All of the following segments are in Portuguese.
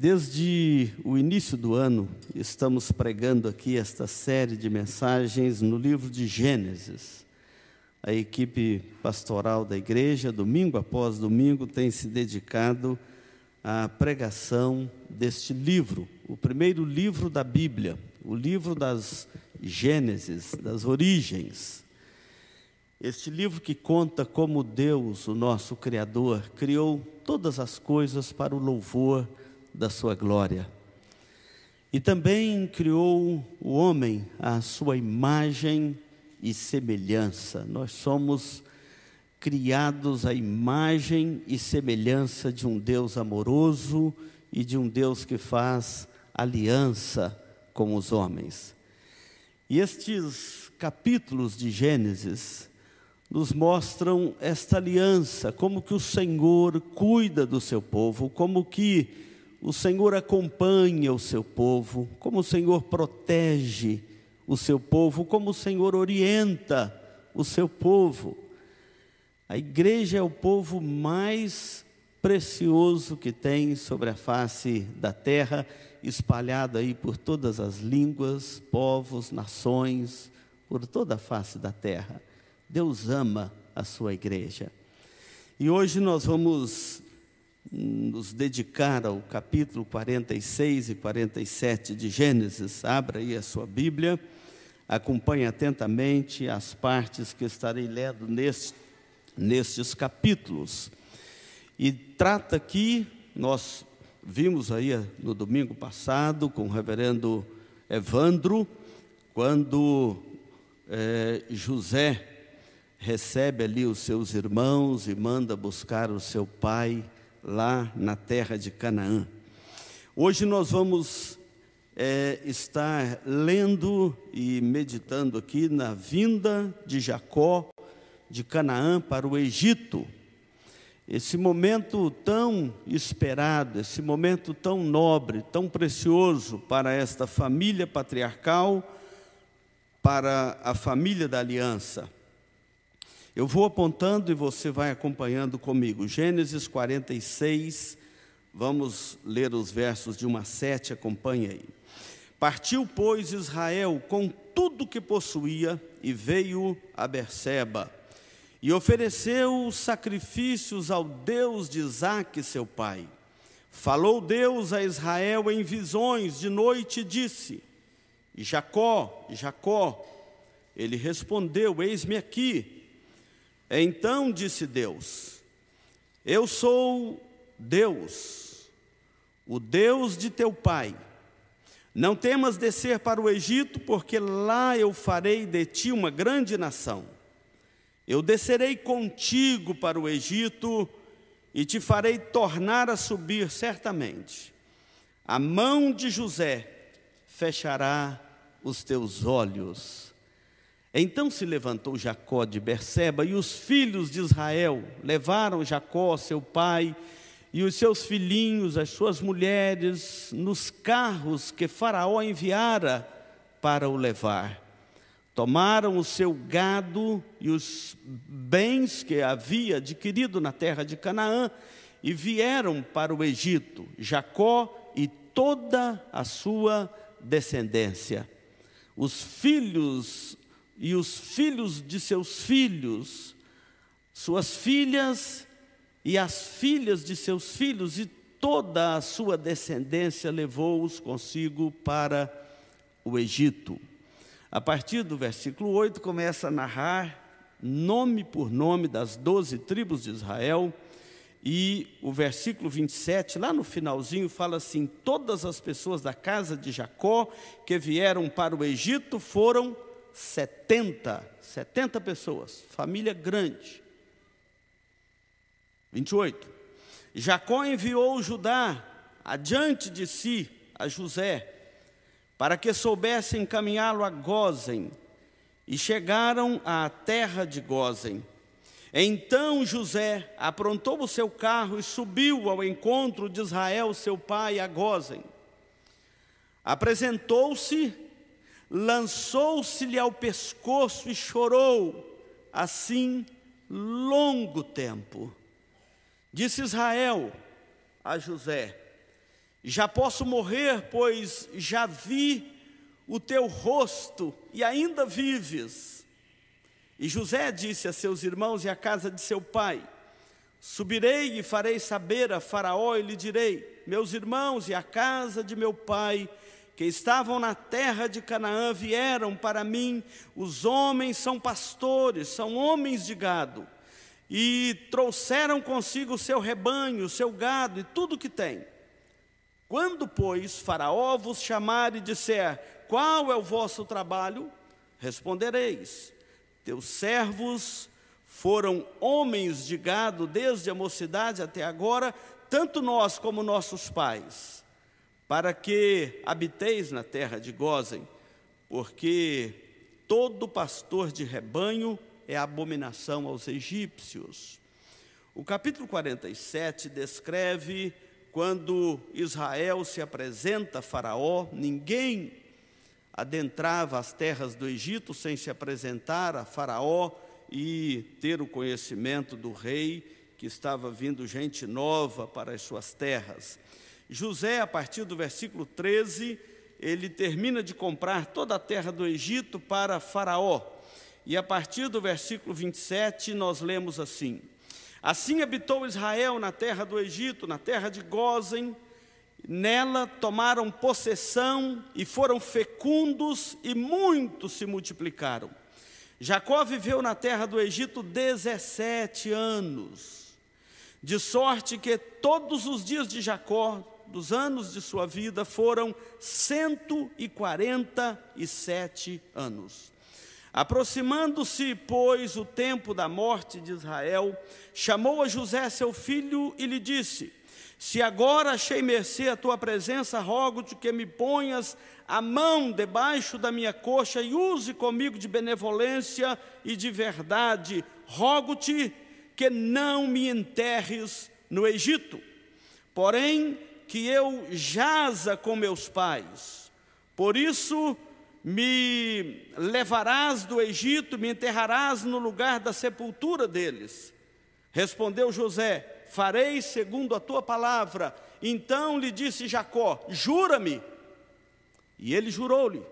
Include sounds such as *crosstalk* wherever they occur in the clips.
Desde o início do ano, estamos pregando aqui esta série de mensagens no livro de Gênesis. A equipe pastoral da igreja, domingo após domingo, tem se dedicado à pregação deste livro, o primeiro livro da Bíblia, o livro das Gênesis, das origens. Este livro que conta como Deus, o nosso Criador, criou todas as coisas para o louvor da sua glória. E também criou o homem à sua imagem e semelhança. Nós somos criados à imagem e semelhança de um Deus amoroso e de um Deus que faz aliança com os homens. E estes capítulos de Gênesis nos mostram esta aliança, como que o Senhor cuida do seu povo, como que o Senhor acompanha o seu povo, como o Senhor protege o seu povo, como o Senhor orienta o seu povo. A igreja é o povo mais precioso que tem sobre a face da terra, espalhado aí por todas as línguas, povos, nações, por toda a face da terra. Deus ama a sua igreja. E hoje nós vamos nos dedicar ao capítulo 46 e 47 de Gênesis. Abra aí a sua Bíblia, acompanhe atentamente as partes que estarei lendo neste, nestes capítulos. E trata aqui, nós vimos aí no domingo passado com o reverendo Evandro, quando é, José recebe ali os seus irmãos e manda buscar o seu pai lá na terra de Canaã. Hoje nós vamos é, estar lendo e meditando aqui na vinda de Jacó de Canaã para o Egito. Esse momento tão esperado, esse momento tão nobre, tão precioso para esta família patriarcal, para a família da aliança. Eu vou apontando e você vai acompanhando comigo. Gênesis 46, vamos ler os versos de 1 a 7, acompanhe aí. Partiu, pois, Israel com tudo que possuía e veio a Berseba e ofereceu sacrifícios ao Deus de Isaque, seu pai. Falou Deus a Israel em visões de noite e disse: Jacó, Jacó. Ele respondeu: Eis-me aqui. Então disse Deus: Eu sou Deus, o Deus de teu pai. Não temas descer para o Egito, porque lá eu farei de ti uma grande nação. Eu descerei contigo para o Egito e te farei tornar a subir certamente. A mão de José fechará os teus olhos então se levantou Jacó de Berseba e os filhos de Israel levaram Jacó, seu pai, e os seus filhinhos, as suas mulheres, nos carros que Faraó enviara para o levar. Tomaram o seu gado e os bens que havia adquirido na terra de Canaã e vieram para o Egito, Jacó e toda a sua descendência. Os filhos e os filhos de seus filhos, suas filhas e as filhas de seus filhos, e toda a sua descendência levou-os consigo para o Egito. A partir do versículo 8, começa a narrar nome por nome das doze tribos de Israel, e o versículo 27, lá no finalzinho, fala assim: Todas as pessoas da casa de Jacó que vieram para o Egito foram 70, 70 pessoas, família grande. 28. Jacó enviou Judá adiante de si a José, para que soubesse encaminhá-lo a Gozen, e chegaram à terra de Gozen. Então José aprontou o seu carro e subiu ao encontro de Israel, seu pai, a Gozen. Apresentou-se lançou-se-lhe ao pescoço e chorou, assim longo tempo. Disse Israel a José: Já posso morrer, pois já vi o teu rosto e ainda vives. E José disse a seus irmãos e à casa de seu pai: Subirei e farei saber a Faraó e lhe direi: Meus irmãos e a casa de meu pai, que estavam na terra de Canaã, vieram para mim. Os homens são pastores, são homens de gado, e trouxeram consigo o seu rebanho, o seu gado e tudo que tem. Quando, pois, Faraó vos chamar e disser: Qual é o vosso trabalho? Respondereis: Teus servos foram homens de gado desde a mocidade até agora, tanto nós como nossos pais, para que habiteis na terra de Gozem, porque todo pastor de rebanho é abominação aos egípcios. O capítulo 47 descreve quando Israel se apresenta a Faraó, ninguém adentrava as terras do Egito sem se apresentar a Faraó e ter o conhecimento do rei que estava vindo gente nova para as suas terras. José, a partir do versículo 13, ele termina de comprar toda a terra do Egito para Faraó. E a partir do versículo 27, nós lemos assim: Assim habitou Israel na terra do Egito, na terra de Gozem, nela tomaram possessão e foram fecundos e muitos se multiplicaram. Jacó viveu na terra do Egito 17 anos, de sorte que todos os dias de Jacó, dos anos de sua vida, foram 147 anos. Aproximando-se, pois, o tempo da morte de Israel, chamou a José, seu filho, e lhe disse: Se agora achei mercê a tua presença, rogo-te que me ponhas a mão debaixo da minha coxa e use comigo de benevolência e de verdade. Rogo-te que não me enterres no Egito, porém que eu jaza com meus pais. Por isso me levarás do Egito, me enterrarás no lugar da sepultura deles. Respondeu José: Farei segundo a tua palavra. Então lhe disse Jacó: Jura-me e ele jurou-lhe.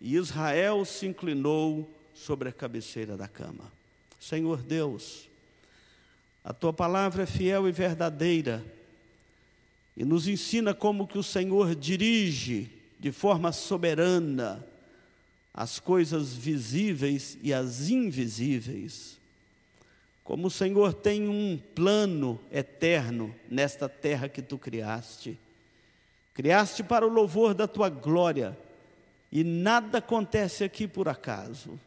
E Israel se inclinou sobre a cabeceira da cama. Senhor Deus, a tua palavra é fiel e verdadeira e nos ensina como que o Senhor dirige de forma soberana as coisas visíveis e as invisíveis. Como o Senhor tem um plano eterno nesta terra que tu criaste. Criaste para o louvor da tua glória, e nada acontece aqui por acaso,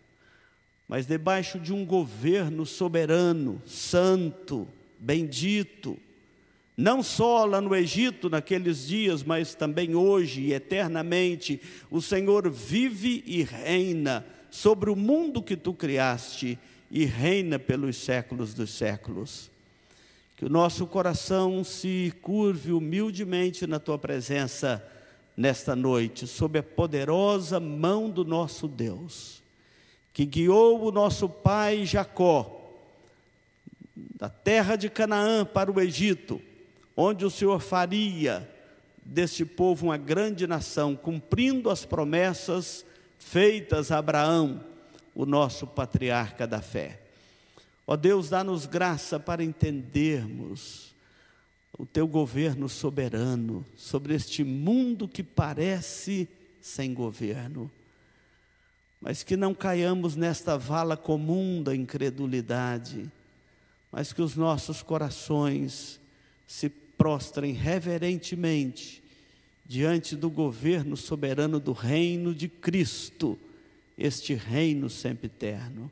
mas debaixo de um governo soberano, santo, bendito, não só lá no Egito naqueles dias, mas também hoje e eternamente, o Senhor vive e reina sobre o mundo que tu criaste e reina pelos séculos dos séculos. Que o nosso coração se curve humildemente na tua presença nesta noite, sob a poderosa mão do nosso Deus, que guiou o nosso pai Jacó da terra de Canaã para o Egito, onde o Senhor faria deste povo uma grande nação, cumprindo as promessas feitas a Abraão, o nosso patriarca da fé. Ó Deus, dá-nos graça para entendermos o teu governo soberano sobre este mundo que parece sem governo, mas que não caiamos nesta vala comum da incredulidade, mas que os nossos corações se prostrem reverentemente diante do governo soberano do reino de Cristo, este reino sempre eterno.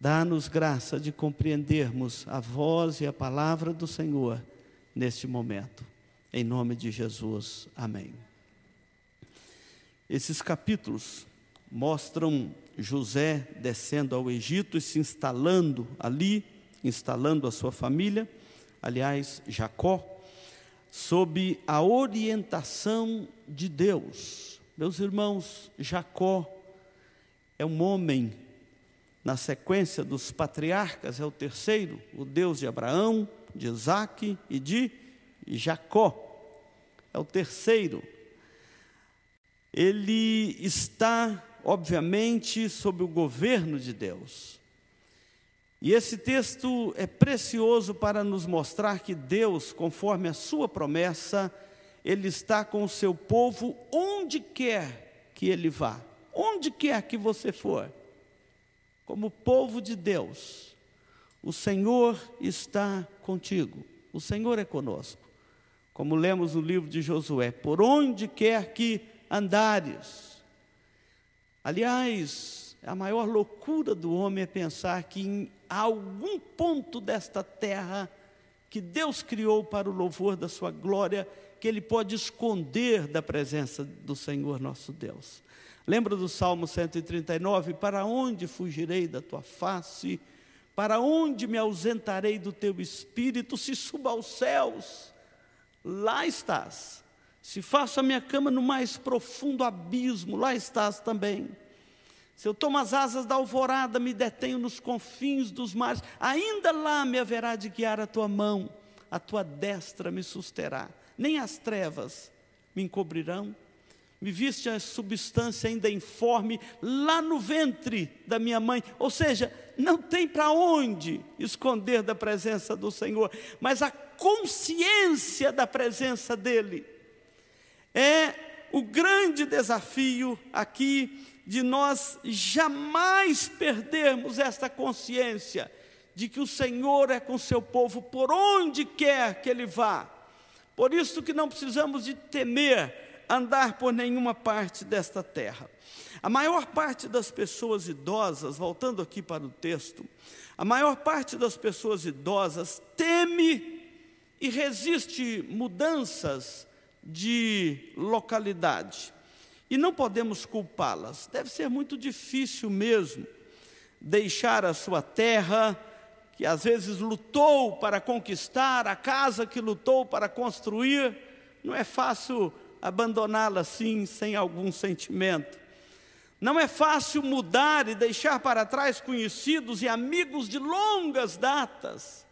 Dá-nos graça de compreendermos a voz e a palavra do Senhor neste momento. Em nome de Jesus. Amém. Esses capítulos mostram José descendo ao Egito e se instalando ali, instalando a sua família, aliás, Jacó, sob a orientação de Deus. Meus irmãos, Jacó é um homem na sequência dos patriarcas, é o terceiro, o Deus de Abraão, de Isaac e de Jacó. é o terceiro. Ele está, obviamente, sob o governo de Deus. E esse texto é precioso para nos mostrar que Deus, conforme a sua promessa, ele está com o seu povo onde quer que ele vá, onde quer que você for. Como povo de Deus, o Senhor está contigo, o Senhor é conosco. Como lemos no livro de Josué, por onde quer que andares. Aliás, a maior loucura do homem é pensar que em algum ponto desta terra que Deus criou para o louvor da sua glória, que ele pode esconder da presença do Senhor nosso Deus. Lembra do Salmo 139? Para onde fugirei da tua face? Para onde me ausentarei do teu espírito? Se suba aos céus, lá estás. Se faço a minha cama no mais profundo abismo, lá estás também. Se eu tomo as asas da alvorada, me detenho nos confins dos mares, ainda lá me haverá de guiar a tua mão, a tua destra me susterá. Nem as trevas me encobrirão. Me viste a substância ainda informe lá no ventre da minha mãe. Ou seja, não tem para onde esconder da presença do Senhor, mas a consciência da presença dEle é o grande desafio aqui de nós jamais perdermos esta consciência de que o Senhor é com seu povo por onde quer que ele vá. Por isso que não precisamos de temer andar por nenhuma parte desta terra. A maior parte das pessoas idosas, voltando aqui para o texto, a maior parte das pessoas idosas teme e resiste mudanças de localidade. E não podemos culpá-las. Deve ser muito difícil mesmo deixar a sua terra, que às vezes lutou para conquistar, a casa que lutou para construir. Não é fácil abandoná-la assim, sem algum sentimento. Não é fácil mudar e deixar para trás conhecidos e amigos de longas datas,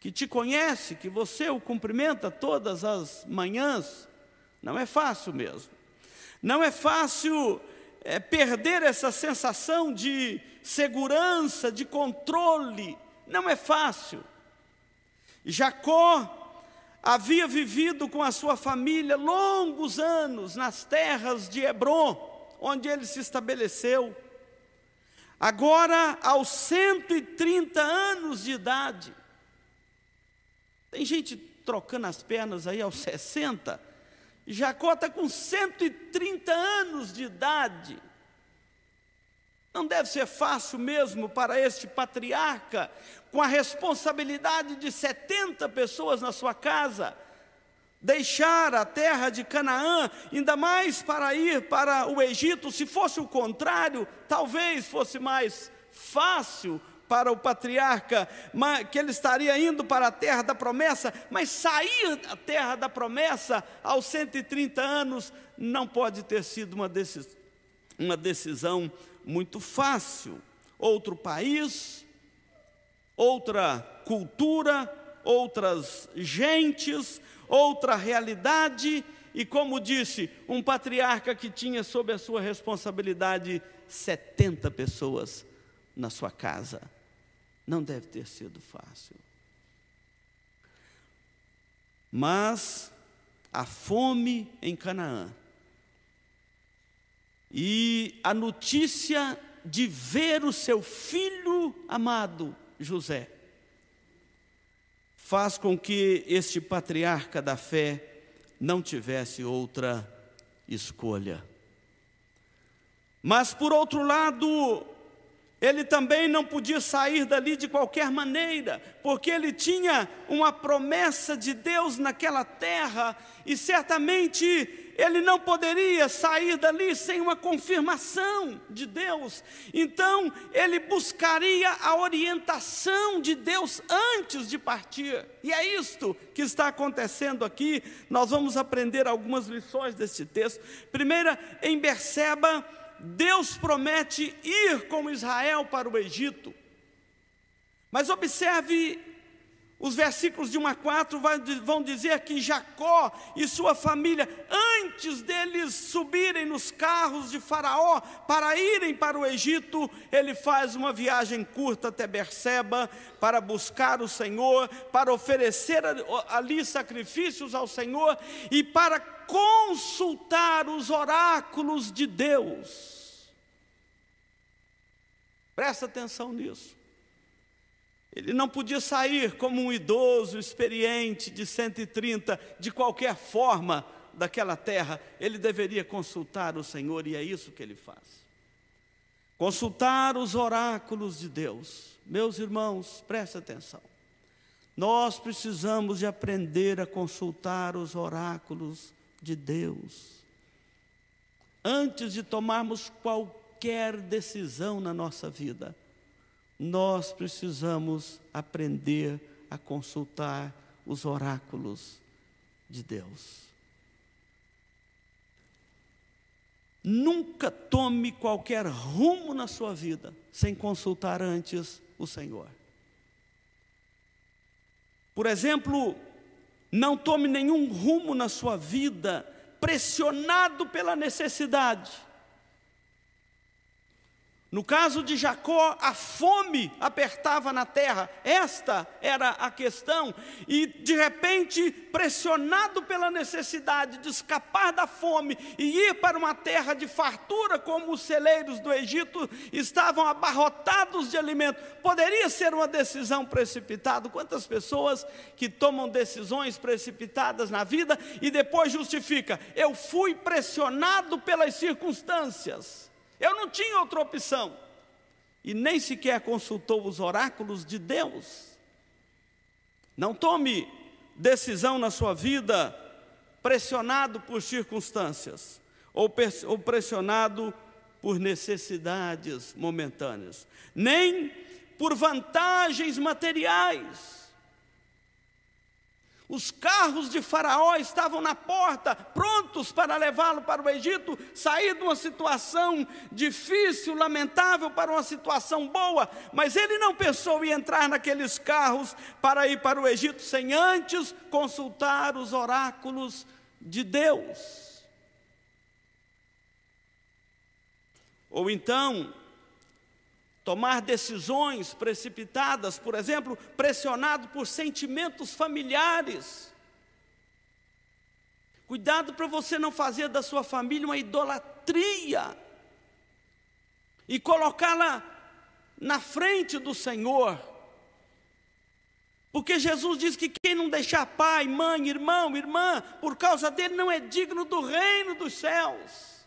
que te conhece, que você o cumprimenta todas as manhãs. Não é fácil mesmo. Não é fácil é, perder essa sensação de segurança, de controle. Não é fácil. Jacó havia vivido com a sua família longos anos nas terras de Hebron, onde ele se estabeleceu. Agora, aos 130 anos de idade, tem gente trocando as pernas aí aos 60, Jacó está com 130 anos de idade. Não deve ser fácil mesmo para este patriarca, com a responsabilidade de 70 pessoas na sua casa, deixar a terra de Canaã, ainda mais para ir para o Egito. Se fosse o contrário, talvez fosse mais fácil para o patriarca, que ele estaria indo para a terra da promessa, mas sair da terra da promessa aos 130 anos não pode ter sido uma decisão, uma decisão muito fácil. Outro país, outra cultura, outras gentes, outra realidade, e como disse, um patriarca que tinha sob a sua responsabilidade 70 pessoas na sua casa. Não deve ter sido fácil. Mas a fome em Canaã e a notícia de ver o seu filho amado, José, faz com que este patriarca da fé não tivesse outra escolha. Mas, por outro lado, ele também não podia sair dali de qualquer maneira, porque ele tinha uma promessa de Deus naquela terra, e certamente ele não poderia sair dali sem uma confirmação de Deus. Então, ele buscaria a orientação de Deus antes de partir. E é isto que está acontecendo aqui. Nós vamos aprender algumas lições desse texto. Primeira, em Berseba, Deus promete ir com Israel para o Egito. Mas observe Os versículos de 1 a 4 vão dizer que Jacó e sua família, antes deles subirem nos carros de Faraó para irem para o Egito, ele faz uma viagem curta até Berseba para buscar o Senhor, para oferecer ali sacrifícios ao Senhor e para consultar os oráculos de Deus. Presta atenção nisso. Ele não podia sair como um idoso experiente de 130, de qualquer forma, daquela terra. Ele deveria consultar o Senhor, e é isso que ele faz. Consultar os oráculos de Deus. Meus irmãos, preste atenção. Nós precisamos de aprender a consultar os oráculos de Deus. Antes de tomarmos qualquer decisão na nossa vida, nós precisamos aprender a consultar os oráculos de Deus. Nunca tome qualquer rumo na sua vida sem consultar antes o Senhor. Por exemplo, não tome nenhum rumo na sua vida pressionado pela necessidade no caso de Jacó, a fome apertava na terra, esta era a questão, e de repente, pressionado pela necessidade de escapar da fome e ir para uma terra de fartura, como os celeiros do Egito estavam abarrotados de alimento, poderia ser uma decisão precipitada. Quantas pessoas que tomam decisões precipitadas na vida e depois justifica, eu fui pressionado pelas circunstâncias. Eu não tinha outra opção. E nem sequer consultou os oráculos de Deus. Não tome decisão na sua vida pressionado por circunstâncias ou pressionado por necessidades momentâneas, nem por vantagens materiais. Os carros de Faraó estavam na porta, prontos para levá-lo para o Egito, sair de uma situação difícil, lamentável, para uma situação boa, mas ele não pensou em entrar naqueles carros para ir para o Egito sem antes consultar os oráculos de Deus. Ou então, tomar decisões precipitadas, por exemplo, pressionado por sentimentos familiares. Cuidado para você não fazer da sua família uma idolatria e colocá-la na frente do Senhor. Porque Jesus diz que quem não deixar pai, mãe, irmão, irmã, por causa dele não é digno do reino dos céus.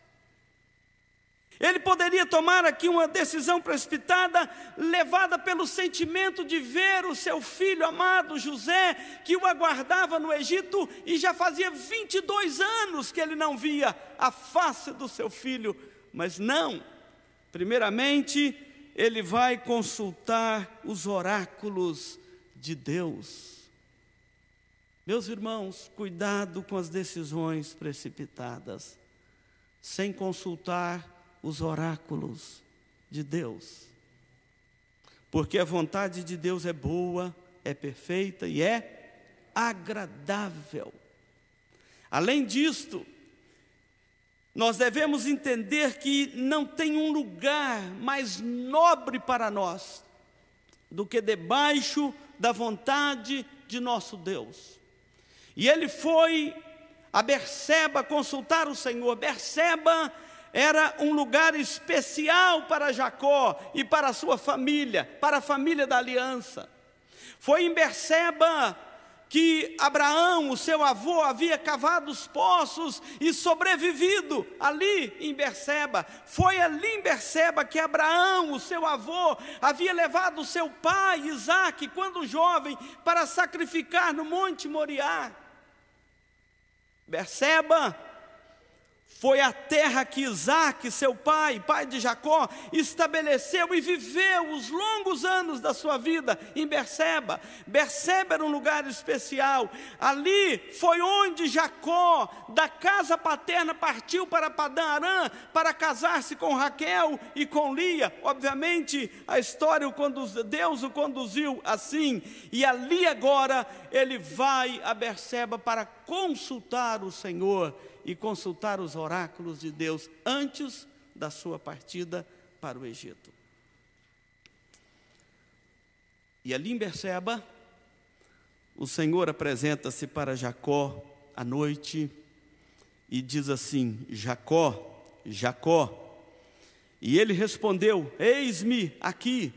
Ele poderia tomar aqui uma decisão precipitada, levada pelo sentimento de ver o seu filho amado José, que o aguardava no Egito, e já fazia 22 anos que ele não via a face do seu filho. Mas não, primeiramente, ele vai consultar os oráculos de Deus. Meus irmãos, cuidado com as decisões precipitadas, sem consultar os oráculos de Deus. Porque a vontade de Deus é boa, é perfeita e é agradável. Além disto, nós devemos entender que não tem um lugar mais nobre para nós do que debaixo da vontade de nosso Deus. E ele foi a Berseba consultar o Senhor. Berseba era um lugar especial para Jacó e para a sua família, para a família da aliança. Foi em Berseba que Abraão, o seu avô, havia cavado os poços e sobrevivido ali em Berseba. Foi ali em Berseba que Abraão, o seu avô, havia levado seu pai Isaque, quando jovem, para sacrificar no Monte Moriá. Berseba foi a terra que Isaac, seu pai, pai de Jacó, estabeleceu e viveu os longos anos da sua vida em Berseba. Berseba era um lugar especial. Ali foi onde Jacó, da casa paterna, partiu para Padã Arã para casar-se com Raquel e com Lia. Obviamente, a história, o conduz, Deus o conduziu assim. E ali agora ele vai a Berseba para consultar o Senhor e consultar os oráculos de Deus antes da sua partida para o Egito. E ali em Berseba, o Senhor apresenta-se para Jacó à noite e diz assim: Jacó, Jacó. E ele respondeu: Eis-me aqui.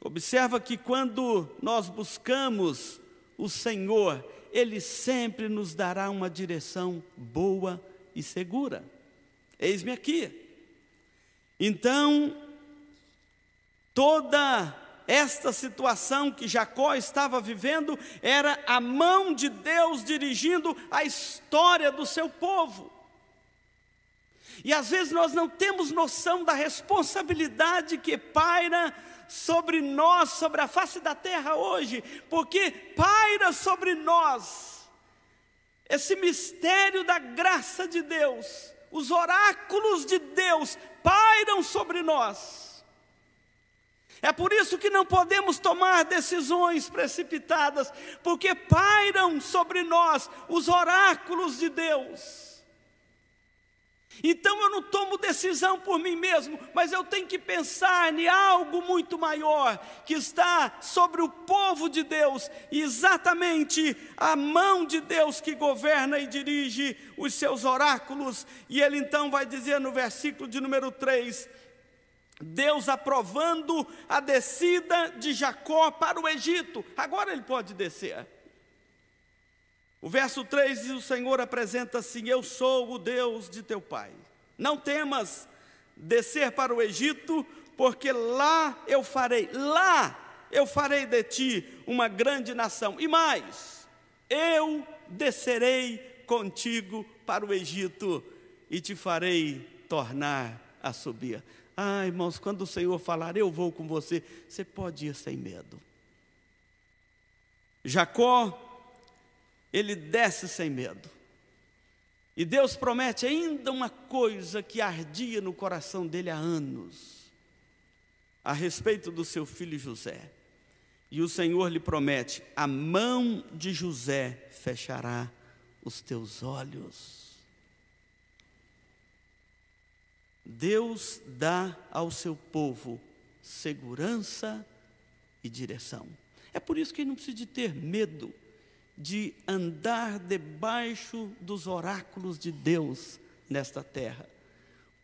Observa que quando nós buscamos o Senhor, ele sempre nos dará uma direção boa e segura. Eis-me aqui. Então, toda esta situação que Jacó estava vivendo era a mão de Deus dirigindo a história do seu povo. E às vezes nós não temos noção da responsabilidade que paira sobre nós, sobre a face da terra hoje, porque paira sobre nós esse mistério da graça de Deus, os oráculos de Deus pairam sobre nós. É por isso que não podemos tomar decisões precipitadas, porque pairam sobre nós os oráculos de Deus. Então eu não tomo decisão por mim mesmo, mas eu tenho que pensar em algo muito maior que está sobre o povo de Deus, e exatamente a mão de Deus que governa e dirige os seus oráculos. E ele então vai dizer no versículo de número 3: Deus aprovando a descida de Jacó para o Egito, agora ele pode descer. O verso 3 diz: O Senhor apresenta assim: Eu sou o Deus de teu pai. Não temas descer para o Egito, porque lá eu farei, lá eu farei de ti uma grande nação. E mais, eu descerei contigo para o Egito e te farei tornar a subir. Ah, irmãos, quando o Senhor falar, eu vou com você, você pode ir sem medo. Jacó ele desce sem medo. E Deus promete ainda uma coisa que ardia no coração dele há anos, a respeito do seu filho José. E o Senhor lhe promete: a mão de José fechará os teus olhos. Deus dá ao seu povo segurança e direção. É por isso que ele não precisa de ter medo de andar debaixo dos oráculos de Deus nesta terra.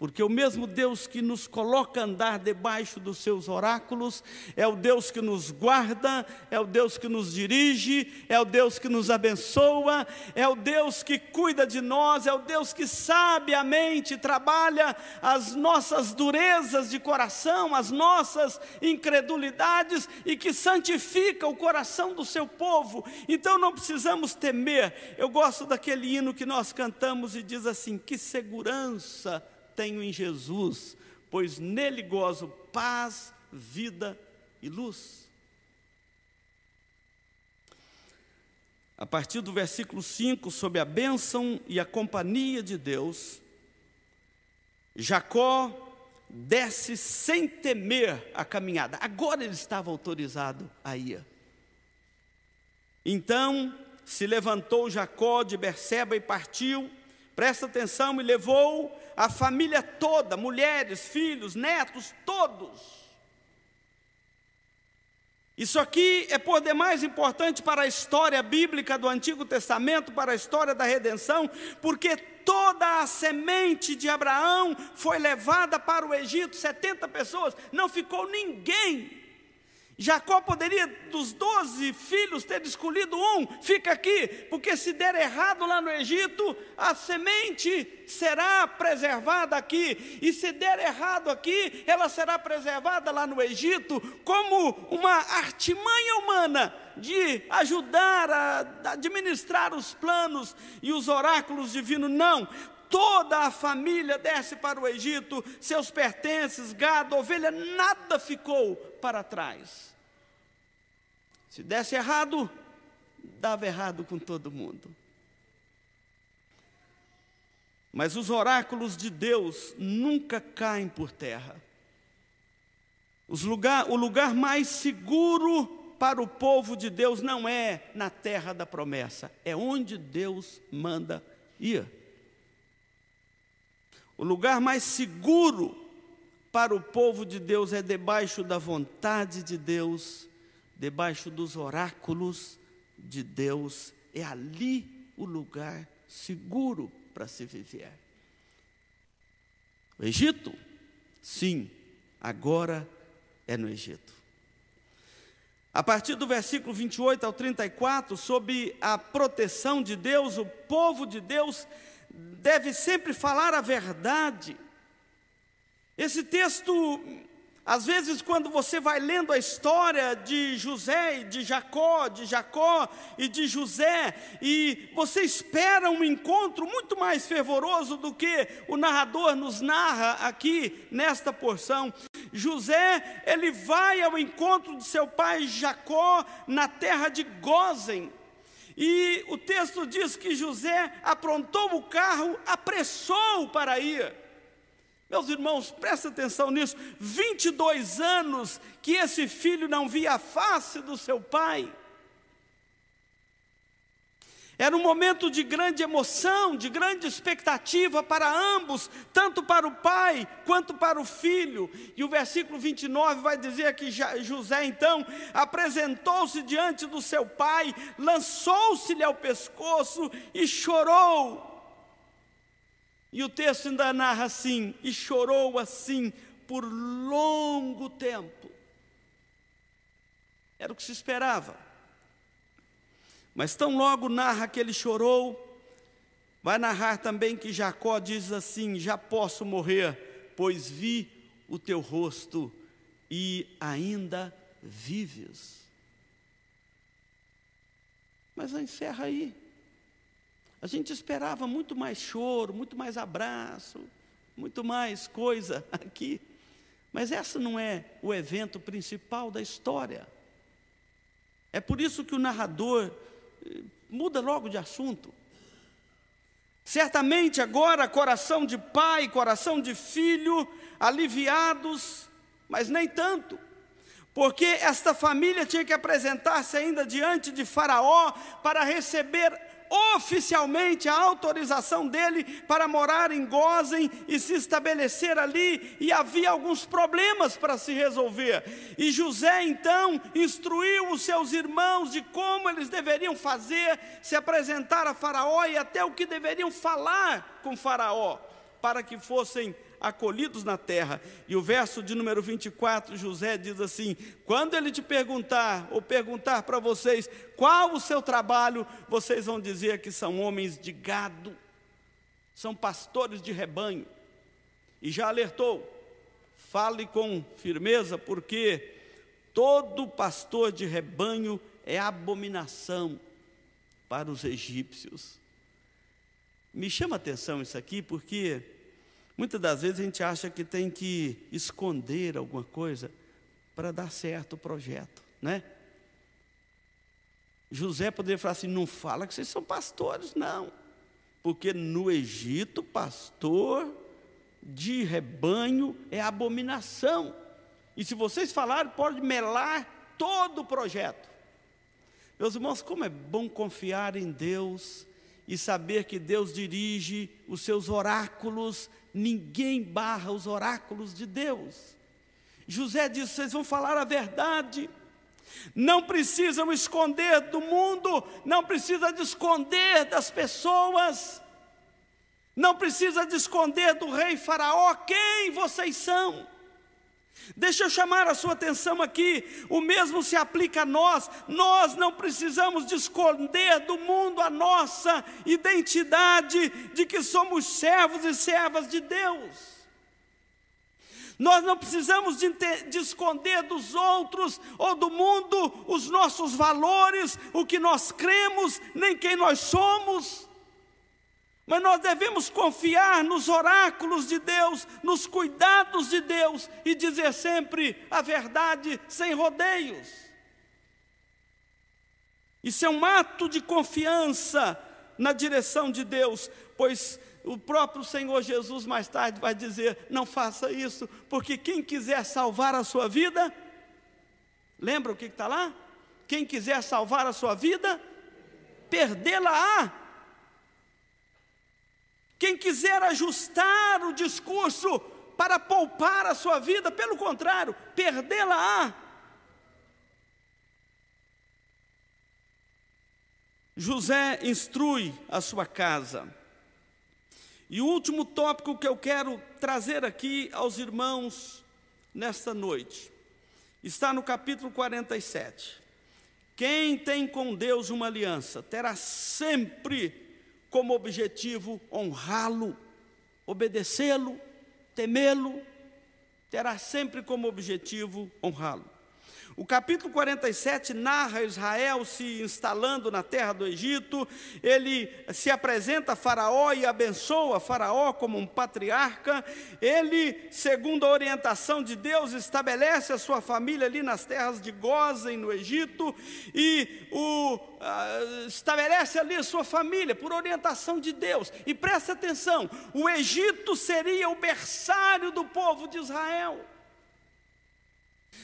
Porque o mesmo Deus que nos coloca a andar debaixo dos seus oráculos, é o Deus que nos guarda, é o Deus que nos dirige, é o Deus que nos abençoa, é o Deus que cuida de nós, é o Deus que sabiamente trabalha as nossas durezas de coração, as nossas incredulidades e que santifica o coração do seu povo. Então não precisamos temer. Eu gosto daquele hino que nós cantamos e diz assim: que segurança tenho em Jesus, pois nele gozo paz, vida e luz. A partir do versículo 5, sob a bênção e a companhia de Deus, Jacó desce sem temer a caminhada. Agora ele estava autorizado a ir. Então se levantou Jacó de Berseba e partiu. Presta atenção, e levou a família toda, mulheres, filhos, netos, todos. Isso aqui é por demais importante para a história bíblica do Antigo Testamento, para a história da redenção, porque toda a semente de Abraão foi levada para o Egito, 70 pessoas, não ficou ninguém Jacó poderia, dos doze filhos, ter escolhido um, fica aqui, porque se der errado lá no Egito, a semente será preservada aqui, e se der errado aqui, ela será preservada lá no Egito, como uma artimanha humana de ajudar a administrar os planos e os oráculos divinos. Não, toda a família desce para o Egito, seus pertences, gado, ovelha, nada ficou para trás. Se desse errado, dava errado com todo mundo. Mas os oráculos de Deus nunca caem por terra. Lugar, o lugar mais seguro para o povo de Deus não é na terra da promessa, é onde Deus manda ir. O lugar mais seguro para o povo de Deus é debaixo da vontade de Deus, debaixo dos oráculos de Deus. É ali o lugar seguro para se viver. O Egito? Sim, agora é no Egito. A partir do versículo 28 ao 34, sob a proteção de Deus, o povo de Deus deve sempre falar a verdade. Esse texto às vezes, quando você vai lendo a história de José e de Jacó, de Jacó e de José, e você espera um encontro muito mais fervoroso do que o narrador nos narra aqui nesta porção. José, ele vai ao encontro de seu pai Jacó na terra de Gozen. E o texto diz que José aprontou o carro, apressou para ir. Meus irmãos, presta atenção nisso. 22 anos que esse filho não via a face do seu pai. Era um momento de grande emoção, de grande expectativa para ambos, tanto para o pai quanto para o filho. E o versículo 29 vai dizer que José então apresentou-se diante do seu pai, lançou-se-lhe ao pescoço e chorou. E o texto ainda narra assim: e chorou assim por longo tempo. Era o que se esperava. Mas tão logo narra que ele chorou, vai narrar também que Jacó diz assim: Já posso morrer, pois vi o teu rosto e ainda vives. Mas encerra aí. A gente esperava muito mais choro, muito mais abraço, muito mais coisa *laughs* aqui. Mas essa não é o evento principal da história. É por isso que o narrador eh, muda logo de assunto. Certamente agora coração de pai, coração de filho, aliviados, mas nem tanto. Porque esta família tinha que apresentar-se ainda diante de Faraó para receber oficialmente a autorização dele para morar em Gozen e se estabelecer ali, e havia alguns problemas para se resolver. E José então instruiu os seus irmãos de como eles deveriam fazer, se apresentar a Faraó e até o que deveriam falar com Faraó, para que fossem acolhidos na terra. E o verso de número 24, José diz assim: Quando ele te perguntar, ou perguntar para vocês qual o seu trabalho, vocês vão dizer que são homens de gado, são pastores de rebanho. E já alertou, fale com firmeza, porque todo pastor de rebanho é abominação para os egípcios. Me chama atenção isso aqui, porque Muitas das vezes a gente acha que tem que esconder alguma coisa para dar certo o projeto, né? José poderia falar assim: não fala que vocês são pastores, não, porque no Egito, pastor de rebanho é abominação, e se vocês falarem, pode melar todo o projeto. Meus irmãos, como é bom confiar em Deus e saber que Deus dirige os seus oráculos ninguém barra os oráculos de Deus. José disse: vocês vão falar a verdade. Não precisam esconder do mundo, não precisa de esconder das pessoas, não precisa de esconder do rei Faraó quem vocês são. Deixa eu chamar a sua atenção aqui, o mesmo se aplica a nós, nós não precisamos de esconder do mundo a nossa identidade de que somos servos e servas de Deus. Nós não precisamos de, de, esconder dos outros ou do mundo os nossos valores, o que nós cremos, nem quem nós somos. Mas nós devemos confiar nos oráculos de Deus, nos cuidados de Deus e dizer sempre a verdade sem rodeios. Isso é um ato de confiança na direção de Deus, pois o próprio Senhor Jesus mais tarde vai dizer: não faça isso, porque quem quiser salvar a sua vida, lembra o que está lá? Quem quiser salvar a sua vida, perdê-la-á. Quem quiser ajustar o discurso para poupar a sua vida, pelo contrário, perdê-la-á. José instrui a sua casa. E o último tópico que eu quero trazer aqui aos irmãos nesta noite está no capítulo 47. Quem tem com Deus uma aliança terá sempre como objetivo honrá-lo, obedecê-lo, temê-lo, terá sempre como objetivo honrá-lo. O capítulo 47 narra Israel se instalando na terra do Egito, ele se apresenta a Faraó e abençoa Faraó como um patriarca, ele, segundo a orientação de Deus, estabelece a sua família ali nas terras de Gozen, no Egito, e o, uh, estabelece ali a sua família por orientação de Deus. E presta atenção: o Egito seria o berçário do povo de Israel.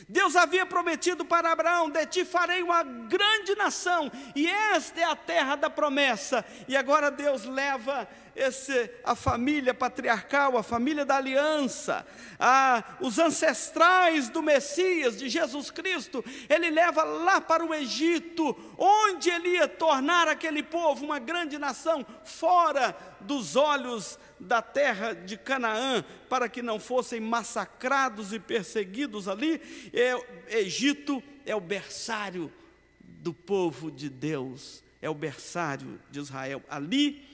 Deus havia prometido para Abraão: De ti farei uma grande nação, e esta é a terra da promessa. E agora Deus leva esse, a família patriarcal, a família da aliança, a, os ancestrais do Messias, de Jesus Cristo, ele leva lá para o Egito, onde ele ia tornar aquele povo uma grande nação, fora dos olhos da terra de Canaã, para que não fossem massacrados e perseguidos ali. É, Egito é o berçário do povo de Deus, é o berçário de Israel. Ali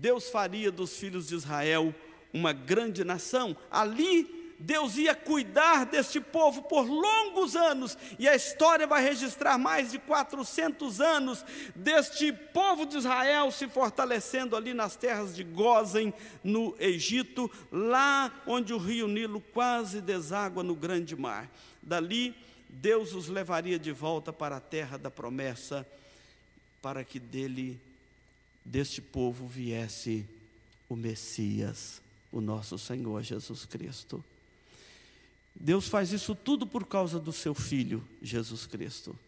Deus faria dos filhos de Israel uma grande nação. Ali Deus ia cuidar deste povo por longos anos, e a história vai registrar mais de 400 anos deste povo de Israel se fortalecendo ali nas terras de Gozen, no Egito, lá onde o rio Nilo quase deságua no grande mar. Dali, Deus os levaria de volta para a terra da promessa, para que dele deste povo viesse o Messias, o nosso Senhor Jesus Cristo. Deus faz isso tudo por causa do seu Filho, Jesus Cristo.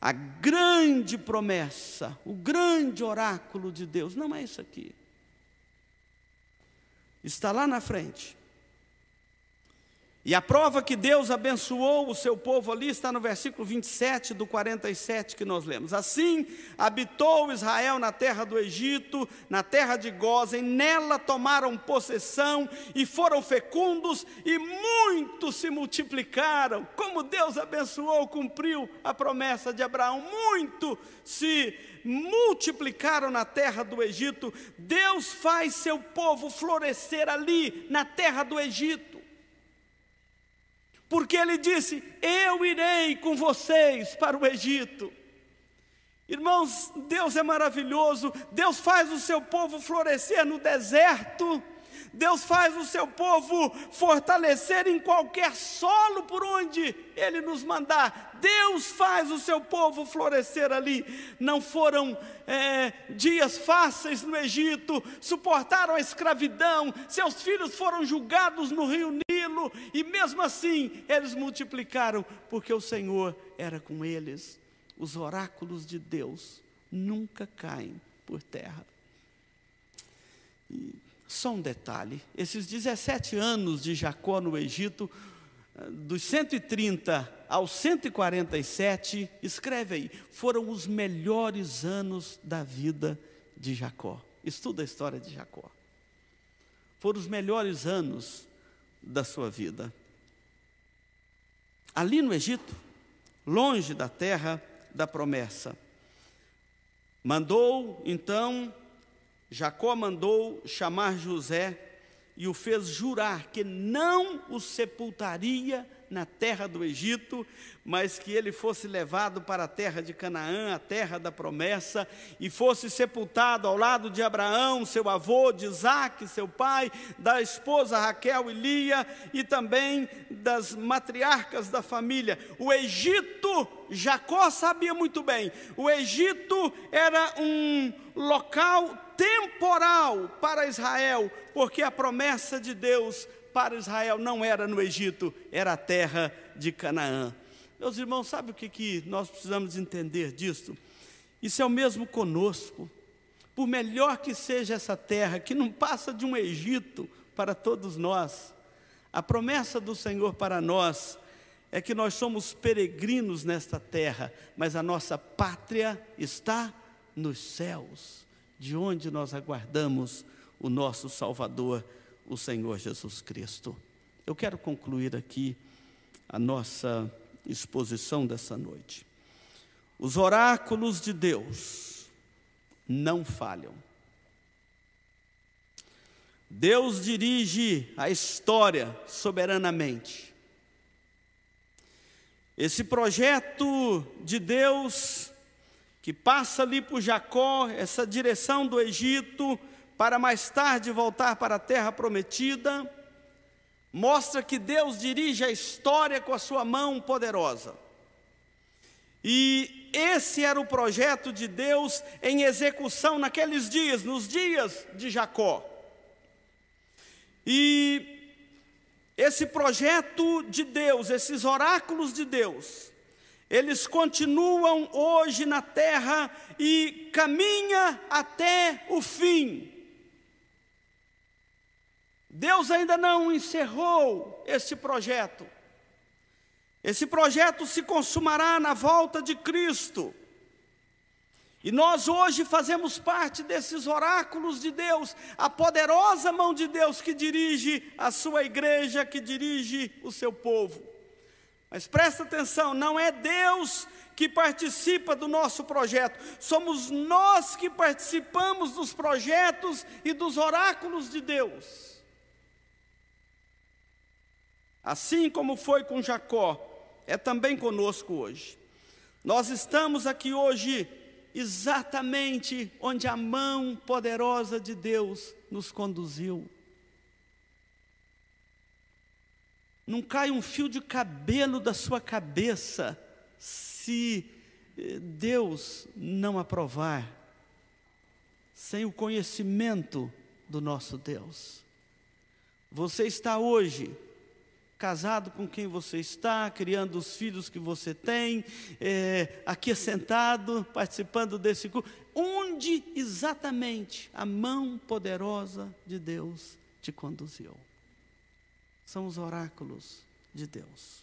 A grande promessa, o grande oráculo de Deus, não é isso aqui. Está lá na frente. E a prova que Deus abençoou o seu povo ali está no versículo 27 do 47 que nós lemos. Assim habitou Israel na terra do Egito, na terra de Gozen, nela tomaram possessão e foram fecundos e muitos se multiplicaram. Como Deus abençoou, cumpriu a promessa de Abraão, muito se multiplicaram na terra do Egito. Deus faz seu povo florescer ali, na terra do Egito porque ele disse: Eu irei com vocês para o Egito. Irmãos, Deus é maravilhoso, Deus faz o seu povo florescer no deserto, Deus faz o seu povo fortalecer em qualquer solo por onde Ele nos mandar. Deus faz o seu povo florescer ali. Não foram é, dias fáceis no Egito, suportaram a escravidão, seus filhos foram julgados no rio Nilo, e mesmo assim eles multiplicaram, porque o Senhor era com eles. Os oráculos de Deus nunca caem por terra. E só um detalhe: esses 17 anos de Jacó no Egito, dos 130 aos 147, escreve aí, foram os melhores anos da vida de Jacó. Estuda a história de Jacó. Foram os melhores anos da sua vida. Ali no Egito, longe da terra da promessa, mandou então Jacó mandou chamar José e o fez jurar que não o sepultaria na terra do Egito, mas que ele fosse levado para a terra de Canaã, a terra da promessa, e fosse sepultado ao lado de Abraão, seu avô, de Isaac, seu pai, da esposa Raquel e Lia, e também das matriarcas da família. O Egito, Jacó sabia muito bem, o Egito era um local temporal para Israel, porque a promessa de Deus para Israel não era no Egito, era a terra de Canaã. Meus irmãos, sabe o que, que nós precisamos entender disso? Isso é o mesmo conosco. Por melhor que seja essa terra, que não passa de um Egito para todos nós, a promessa do Senhor para nós é que nós somos peregrinos nesta terra, mas a nossa pátria está nos céus, de onde nós aguardamos o nosso Salvador o Senhor Jesus Cristo. Eu quero concluir aqui a nossa exposição dessa noite. Os oráculos de Deus não falham. Deus dirige a história soberanamente. Esse projeto de Deus, que passa ali por Jacó, essa direção do Egito, para mais tarde voltar para a terra prometida, mostra que Deus dirige a história com a sua mão poderosa. E esse era o projeto de Deus em execução naqueles dias, nos dias de Jacó. E esse projeto de Deus, esses oráculos de Deus, eles continuam hoje na terra e caminha até o fim. Deus ainda não encerrou esse projeto. Esse projeto se consumará na volta de Cristo. E nós hoje fazemos parte desses oráculos de Deus, a poderosa mão de Deus que dirige a sua igreja, que dirige o seu povo. Mas presta atenção, não é Deus que participa do nosso projeto, somos nós que participamos dos projetos e dos oráculos de Deus. Assim como foi com Jacó, é também conosco hoje. Nós estamos aqui hoje exatamente onde a mão poderosa de Deus nos conduziu. Não cai um fio de cabelo da sua cabeça se eh, Deus não aprovar, sem o conhecimento do nosso Deus. Você está hoje casado com quem você está, criando os filhos que você tem, é, aqui sentado, participando desse culto. Onde exatamente a mão poderosa de Deus te conduziu? São os oráculos de Deus.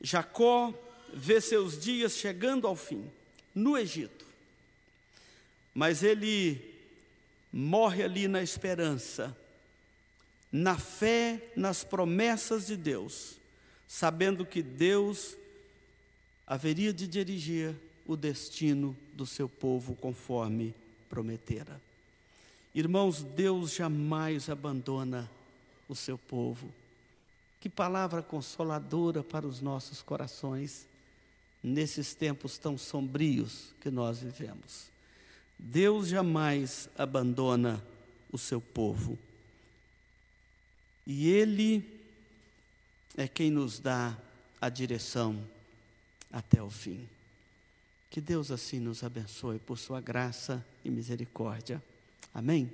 Jacó vê seus dias chegando ao fim, no Egito, mas ele morre ali na esperança na fé nas promessas de Deus, sabendo que Deus haveria de dirigir o destino do seu povo conforme prometera. Irmãos, Deus jamais abandona o seu povo. Que palavra consoladora para os nossos corações nesses tempos tão sombrios que nós vivemos. Deus jamais abandona o seu povo. E Ele é quem nos dá a direção até o fim. Que Deus assim nos abençoe por Sua graça e misericórdia. Amém?